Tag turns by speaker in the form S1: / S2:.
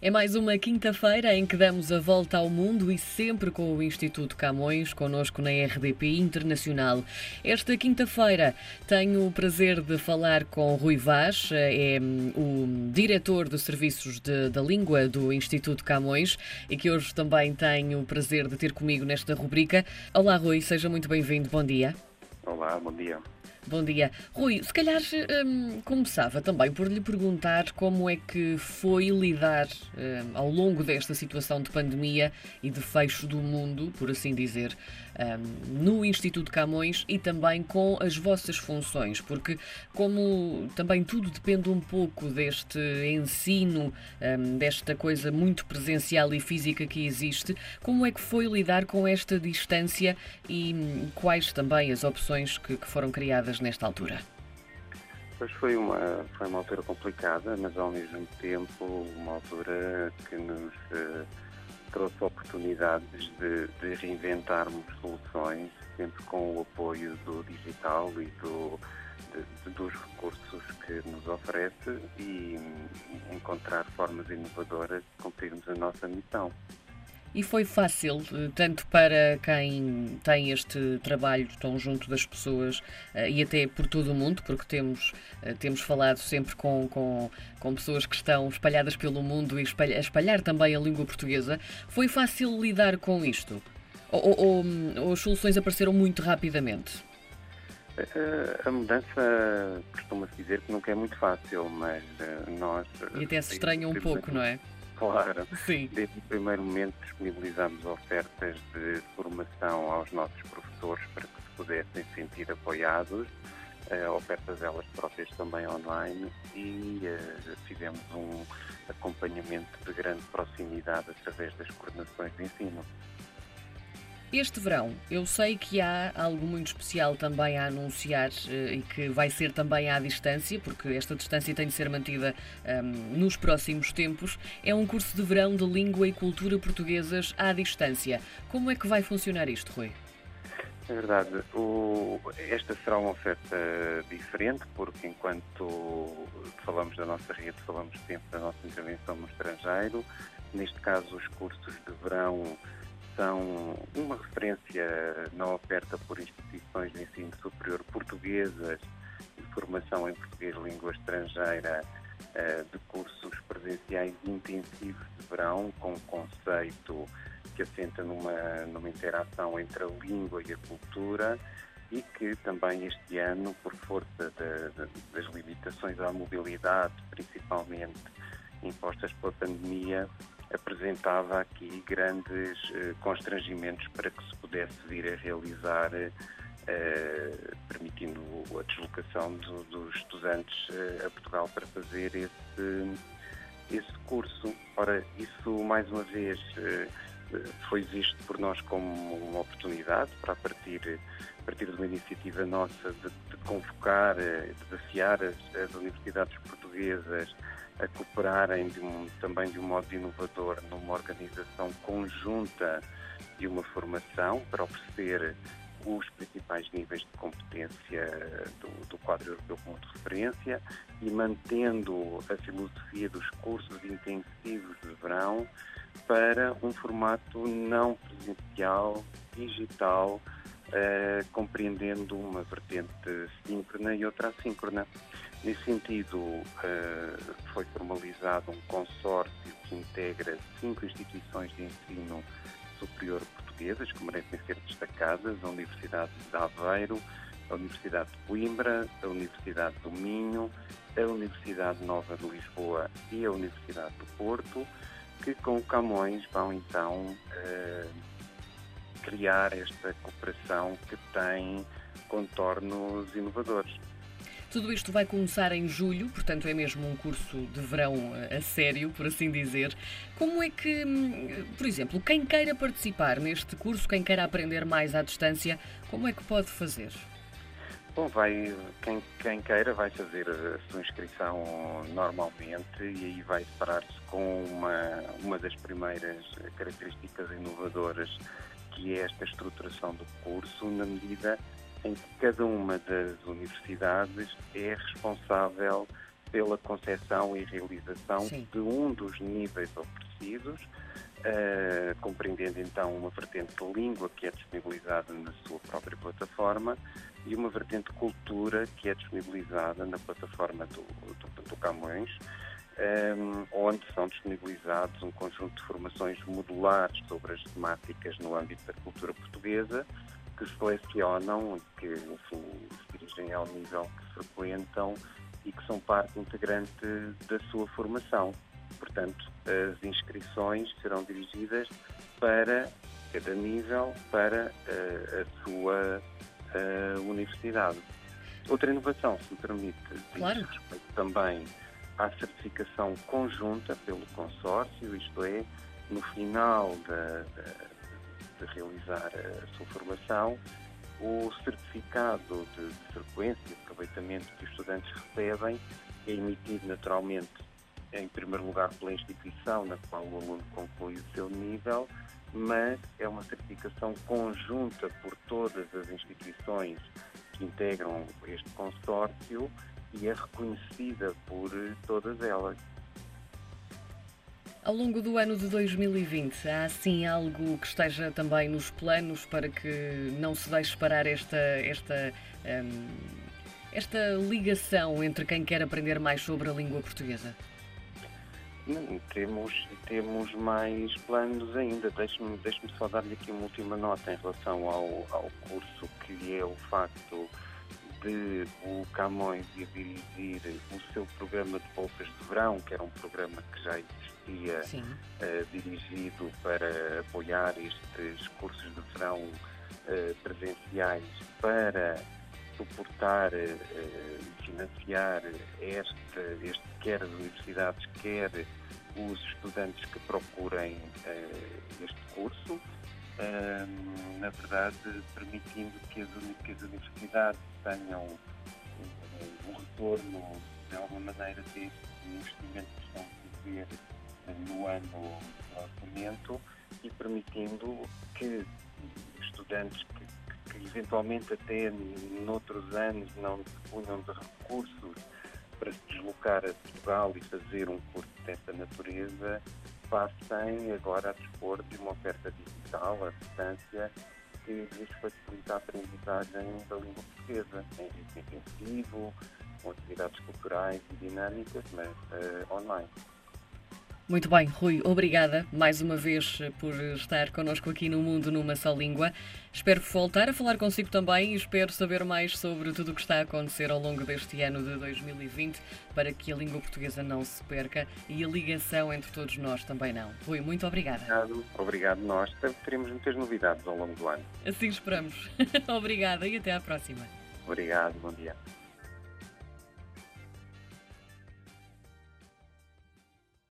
S1: É mais uma quinta-feira em que damos a volta ao mundo e sempre com o Instituto Camões, connosco na RDP Internacional. Esta quinta-feira tenho o prazer de falar com Rui Vaz, é hum, o diretor dos Serviços de, da Língua do Instituto Camões e que hoje também tenho o prazer de ter comigo nesta rubrica. Olá, Rui, seja muito bem-vindo. Bom dia.
S2: Olá, bom dia.
S1: Bom dia. Rui, se calhar hum, começava também por lhe perguntar como é que foi lidar hum, ao longo desta situação de pandemia e de fecho do mundo, por assim dizer, hum, no Instituto Camões e também com as vossas funções, porque como também tudo depende um pouco deste ensino, hum, desta coisa muito presencial e física que existe, como é que foi lidar com esta distância e hum, quais também as opções que, que foram criadas nesta altura?
S2: Pois foi uma, foi uma altura complicada, mas ao mesmo tempo uma altura que nos eh, trouxe oportunidades de, de reinventarmos soluções, sempre com o apoio do digital e do, de, dos recursos que nos oferece e encontrar formas inovadoras de cumprirmos a nossa missão.
S1: E foi fácil, eh, tanto para quem tem este trabalho tão junto das pessoas eh, e até por todo o mundo, porque temos, eh, temos falado sempre com, com, com pessoas que estão espalhadas pelo mundo e espalhar, espalhar também a língua portuguesa. Foi fácil lidar com isto? Ou, ou, ou as soluções apareceram muito rapidamente?
S2: A mudança costuma-se dizer que nunca é muito fácil, mas nós.
S1: E até se estranha um pouco, não é?
S2: Claro.
S1: Sim.
S2: Desde o primeiro momento disponibilizamos ofertas de formação aos nossos professores para que se pudessem sentir apoiados, uh, ofertas elas próprias também online e uh, fizemos um acompanhamento de grande proximidade através das coordenações de ensino.
S1: Este verão, eu sei que há algo muito especial também a anunciar eh, e que vai ser também à distância, porque esta distância tem de ser mantida um, ehm, nos próximos tempos. É um curso de verão de língua e cultura portuguesas à distância. Como é que vai funcionar isto, Rui?
S2: É verdade. O, esta será uma oferta diferente, porque enquanto falamos da nossa rede, falamos sempre da nossa intervenção no estrangeiro. Neste caso, os cursos de verão são uma referência na oferta por instituições de ensino superior portuguesas de formação em português língua estrangeira eh, de cursos presenciais intensivos de verão, com um conceito que assenta numa, numa interação entre a língua e a cultura e que também este ano, por força de, de, das limitações à mobilidade, principalmente impostas pela pandemia, apresentava aqui grandes uh, constrangimentos para que se pudesse vir a realizar, uh, permitindo a deslocação do, dos estudantes a Portugal para fazer esse, esse curso. Ora, isso mais uma vez foi visto por nós como uma oportunidade para a partir, a partir de uma iniciativa nossa de, de convocar, desafiar as, as universidades portuguesas a cooperarem de um, também de um modo inovador numa organização conjunta de uma formação para oferecer os principais níveis de competência do, do quadro europeu como de referência e mantendo a filosofia dos cursos intensivos de verão para um formato não presencial, digital, eh, compreendendo uma vertente síncrona e outra assíncrona. Nesse sentido, uh, foi formalizado um consórcio que integra cinco instituições de ensino superior portuguesas que merecem ser destacadas: a Universidade de Aveiro, a Universidade de Coimbra, a Universidade do Minho, a Universidade Nova de Lisboa e a Universidade do Porto, que com o Camões vão então uh, criar esta cooperação que tem contornos inovadores.
S1: Tudo isto vai começar em julho, portanto é mesmo um curso de verão a sério, por assim dizer. Como é que, hum, por exemplo, quem queira participar neste curso, quem queira aprender mais à distância, como é que pode fazer?
S2: Bom, vai, quem, quem queira vai fazer a sua inscrição normalmente e aí vai separar-se com uma, uma das primeiras características inovadoras que é esta estruturação do curso, na medida em que cada uma das universidades é responsável pela concepção e realização
S1: Sim.
S2: de um dos níveis oferecidos, uh, compreendendo então uma vertente de língua que é disponibilizada na sua própria plataforma e uma vertente de cultura que é disponibilizada na plataforma do, do, do Camões, um, onde são disponibilizados um conjunto de formações modulares sobre as temáticas no âmbito da cultura portuguesa, que selecionam e que, enfim, se dirigem ao nível que frequentam e que são parte integrante da sua formação. Portanto, as inscrições serão dirigidas para cada nível, para uh, a sua uh, universidade. Outra inovação, se me permite,
S1: claro.
S2: diz respeito também à certificação conjunta pelo consórcio, isto é, no final de, de, de realizar a sua formação, o certificado de, de frequência e aproveitamento que os estudantes recebem é emitido naturalmente, em primeiro lugar, pela instituição na qual o aluno conclui o seu nível, mas é uma certificação conjunta por todas as instituições que integram este consórcio e é reconhecida por todas elas.
S1: Ao longo do ano de 2020, há assim algo que esteja também nos planos para que não se deixe parar esta, esta, um, esta ligação entre quem quer aprender mais sobre a língua portuguesa?
S2: Não, temos, temos mais planos ainda. Deixe-me deixe só dar-lhe aqui uma última nota em relação ao, ao curso, que é o facto de o Camões ir dirigir o seu programa de bolsas de verão, que era um programa que já existia uh, dirigido para apoiar estes cursos de verão uh, presenciais para suportar e uh, financiar este, este, quer as universidades, quer os estudantes que procurem este curso na verdade, permitindo que as, que as universidades tenham um, um, retorno, de alguma maneira, deste investimento que estão a fazer no ano do orçamento e permitindo que estudantes que, que, eventualmente até noutros anos não dispunham de recursos para se deslocar a Portugal e fazer um curso dessa natureza, passem agora a dispor de uma oferta digital à distância que lhes facilita a aprendizagem da língua portuguesa, em ritmo intensivo, com atividades culturais e dinâmicas, mas uh, online.
S1: Muito bem, Rui, obrigada mais uma vez por estar connosco aqui no Mundo numa só língua. Espero voltar a falar consigo também e espero saber mais sobre tudo o que está a acontecer ao longo deste ano de 2020 para que a língua portuguesa não se perca e a ligação entre todos nós também não. Rui, muito obrigada.
S2: Obrigado, obrigado nós. Teremos muitas novidades ao longo do ano.
S1: Assim esperamos. obrigada e até à próxima.
S2: Obrigado, bom dia.